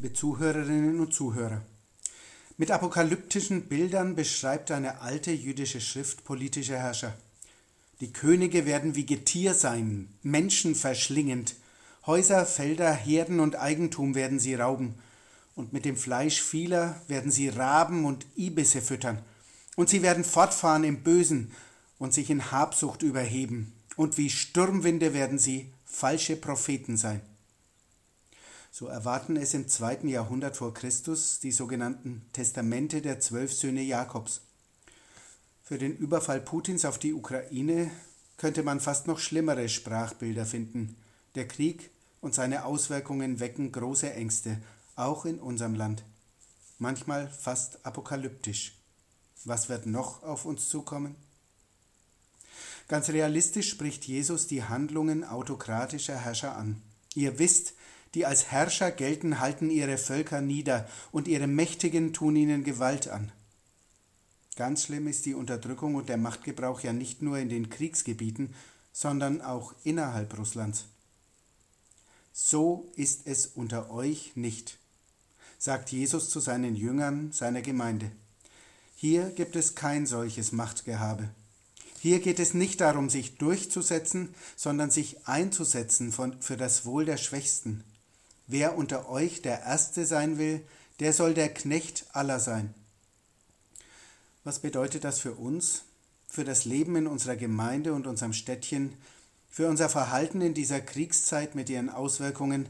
liebe Zuhörerinnen und Zuhörer. Mit apokalyptischen Bildern beschreibt eine alte jüdische Schrift politische Herrscher. Die Könige werden wie Getier sein, Menschen verschlingend. Häuser, Felder, Herden und Eigentum werden sie rauben. Und mit dem Fleisch vieler werden sie Raben und Ibisse füttern. Und sie werden fortfahren im Bösen und sich in Habsucht überheben. Und wie Sturmwinde werden sie falsche Propheten sein. So erwarten es im zweiten Jahrhundert vor Christus die sogenannten Testamente der zwölf Söhne Jakobs. Für den Überfall Putins auf die Ukraine könnte man fast noch schlimmere Sprachbilder finden. Der Krieg und seine Auswirkungen wecken große Ängste, auch in unserem Land. Manchmal fast apokalyptisch. Was wird noch auf uns zukommen? Ganz realistisch spricht Jesus die Handlungen autokratischer Herrscher an. Ihr wisst, die als Herrscher gelten, halten ihre Völker nieder und ihre Mächtigen tun ihnen Gewalt an. Ganz schlimm ist die Unterdrückung und der Machtgebrauch ja nicht nur in den Kriegsgebieten, sondern auch innerhalb Russlands. So ist es unter euch nicht, sagt Jesus zu seinen Jüngern, seiner Gemeinde. Hier gibt es kein solches Machtgehabe. Hier geht es nicht darum, sich durchzusetzen, sondern sich einzusetzen von, für das Wohl der Schwächsten, Wer unter euch der Erste sein will, der soll der Knecht aller sein. Was bedeutet das für uns, für das Leben in unserer Gemeinde und unserem Städtchen, für unser Verhalten in dieser Kriegszeit mit ihren Auswirkungen,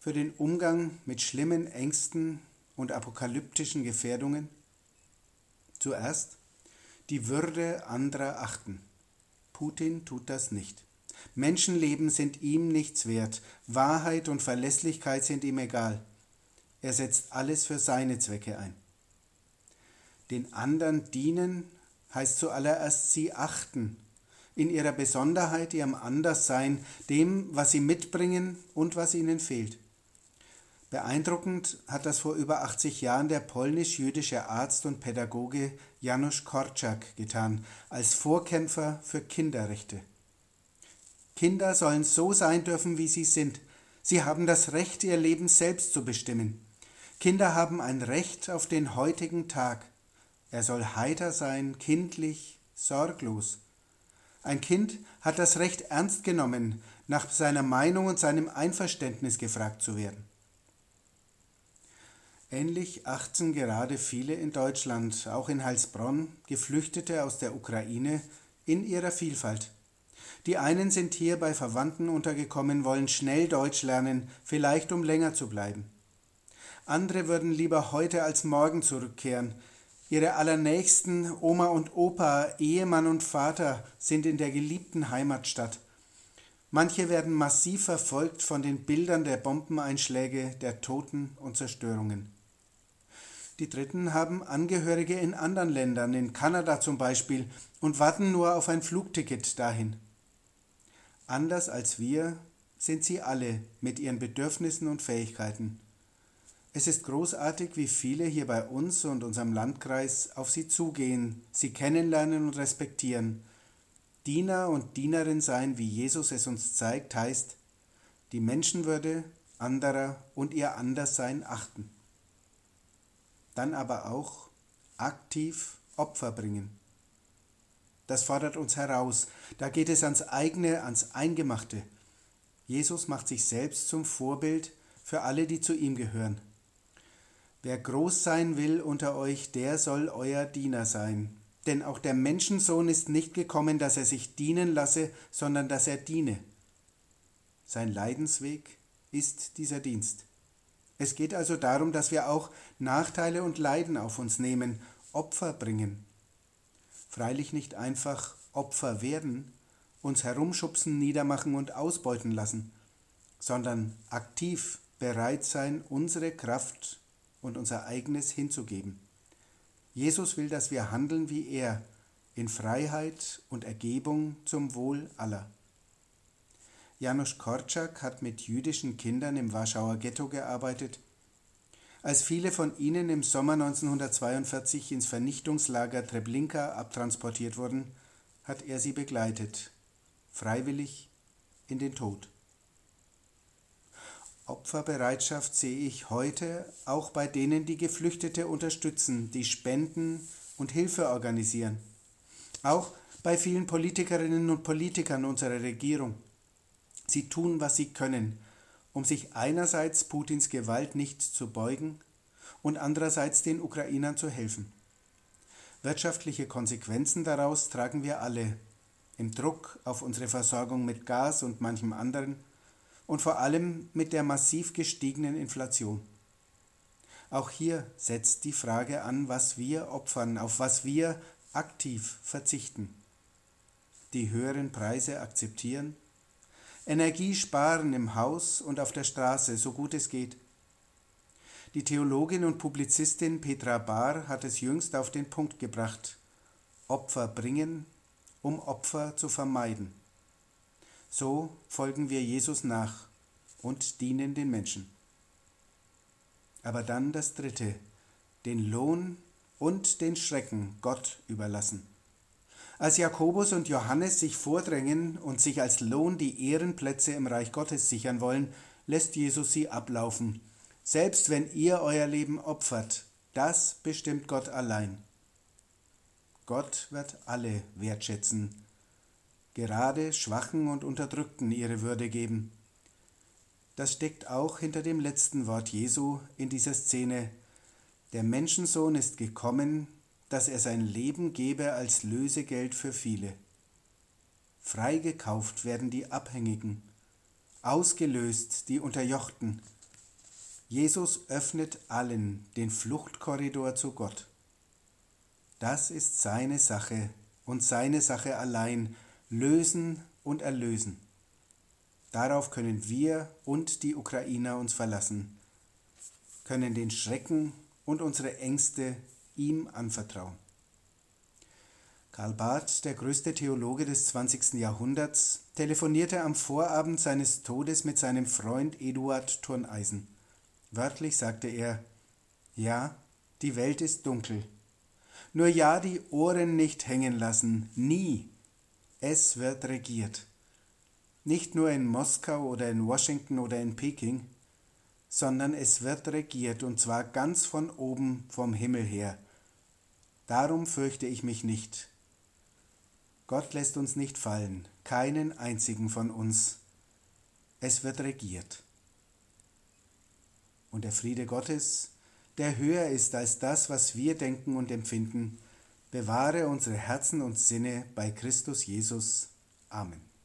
für den Umgang mit schlimmen Ängsten und apokalyptischen Gefährdungen? Zuerst die Würde anderer achten. Putin tut das nicht. Menschenleben sind ihm nichts wert, Wahrheit und Verlässlichkeit sind ihm egal. Er setzt alles für seine Zwecke ein. Den anderen dienen heißt zuallererst sie achten, in ihrer Besonderheit, ihrem Anderssein, dem, was sie mitbringen und was ihnen fehlt. Beeindruckend hat das vor über 80 Jahren der polnisch-jüdische Arzt und Pädagoge Janusz Korczak getan, als Vorkämpfer für Kinderrechte. Kinder sollen so sein dürfen, wie sie sind. Sie haben das Recht, ihr Leben selbst zu bestimmen. Kinder haben ein Recht auf den heutigen Tag. Er soll heiter sein, kindlich, sorglos. Ein Kind hat das Recht ernst genommen, nach seiner Meinung und seinem Einverständnis gefragt zu werden. Ähnlich achten gerade viele in Deutschland, auch in Heilsbronn, Geflüchtete aus der Ukraine in ihrer Vielfalt. Die einen sind hier bei Verwandten untergekommen, wollen schnell Deutsch lernen, vielleicht um länger zu bleiben. Andere würden lieber heute als morgen zurückkehren. Ihre allernächsten Oma und Opa, Ehemann und Vater sind in der geliebten Heimatstadt. Manche werden massiv verfolgt von den Bildern der Bombeneinschläge, der Toten und Zerstörungen. Die Dritten haben Angehörige in anderen Ländern, in Kanada zum Beispiel, und warten nur auf ein Flugticket dahin. Anders als wir sind sie alle mit ihren Bedürfnissen und Fähigkeiten. Es ist großartig, wie viele hier bei uns und unserem Landkreis auf sie zugehen, sie kennenlernen und respektieren. Diener und Dienerin sein, wie Jesus es uns zeigt, heißt, die Menschenwürde anderer und ihr Anderssein achten. Dann aber auch aktiv Opfer bringen. Das fordert uns heraus. Da geht es ans eigene, ans Eingemachte. Jesus macht sich selbst zum Vorbild für alle, die zu ihm gehören. Wer groß sein will unter euch, der soll euer Diener sein. Denn auch der Menschensohn ist nicht gekommen, dass er sich dienen lasse, sondern dass er diene. Sein Leidensweg ist dieser Dienst. Es geht also darum, dass wir auch Nachteile und Leiden auf uns nehmen, Opfer bringen, freilich nicht einfach Opfer werden, uns herumschubsen, niedermachen und ausbeuten lassen, sondern aktiv bereit sein, unsere Kraft und unser eigenes hinzugeben. Jesus will, dass wir handeln wie er, in Freiheit und Ergebung zum Wohl aller. Janusz Korczak hat mit jüdischen Kindern im Warschauer Ghetto gearbeitet als viele von ihnen im Sommer 1942 ins Vernichtungslager Treblinka abtransportiert wurden, hat er sie begleitet, freiwillig in den Tod. Opferbereitschaft sehe ich heute auch bei denen, die Geflüchtete unterstützen, die spenden und Hilfe organisieren. Auch bei vielen Politikerinnen und Politikern unserer Regierung. Sie tun, was sie können, um sich einerseits Putins Gewalt nicht zu beugen und andererseits den Ukrainern zu helfen. Wirtschaftliche Konsequenzen daraus tragen wir alle, im Druck auf unsere Versorgung mit Gas und manchem anderen und vor allem mit der massiv gestiegenen Inflation. Auch hier setzt die Frage an, was wir opfern, auf was wir aktiv verzichten. Die höheren Preise akzeptieren, Energie sparen im Haus und auf der Straße, so gut es geht. Die Theologin und Publizistin Petra Bahr hat es jüngst auf den Punkt gebracht. Opfer bringen, um Opfer zu vermeiden. So folgen wir Jesus nach und dienen den Menschen. Aber dann das Dritte, den Lohn und den Schrecken Gott überlassen. Als Jakobus und Johannes sich vordrängen und sich als Lohn die Ehrenplätze im Reich Gottes sichern wollen, lässt Jesus sie ablaufen. Selbst wenn ihr euer Leben opfert, das bestimmt Gott allein. Gott wird alle wertschätzen, gerade Schwachen und Unterdrückten ihre Würde geben. Das steckt auch hinter dem letzten Wort Jesu in dieser Szene. Der Menschensohn ist gekommen, dass er sein Leben gebe als Lösegeld für viele. Freigekauft werden die Abhängigen, ausgelöst die Unterjochten. Jesus öffnet allen den Fluchtkorridor zu Gott. Das ist seine Sache und seine Sache allein, lösen und erlösen. Darauf können wir und die Ukrainer uns verlassen, können den Schrecken und unsere Ängste ihm anvertrauen. Karl Barth, der größte Theologe des 20. Jahrhunderts, telefonierte am Vorabend seines Todes mit seinem Freund Eduard Turneisen. Wörtlich sagte er, ja, die Welt ist dunkel. Nur ja die Ohren nicht hängen lassen, nie es wird regiert. Nicht nur in Moskau oder in Washington oder in Peking, sondern es wird regiert und zwar ganz von oben vom Himmel her. Darum fürchte ich mich nicht. Gott lässt uns nicht fallen, keinen einzigen von uns. Es wird regiert. Und der Friede Gottes, der höher ist als das, was wir denken und empfinden, bewahre unsere Herzen und Sinne bei Christus Jesus. Amen.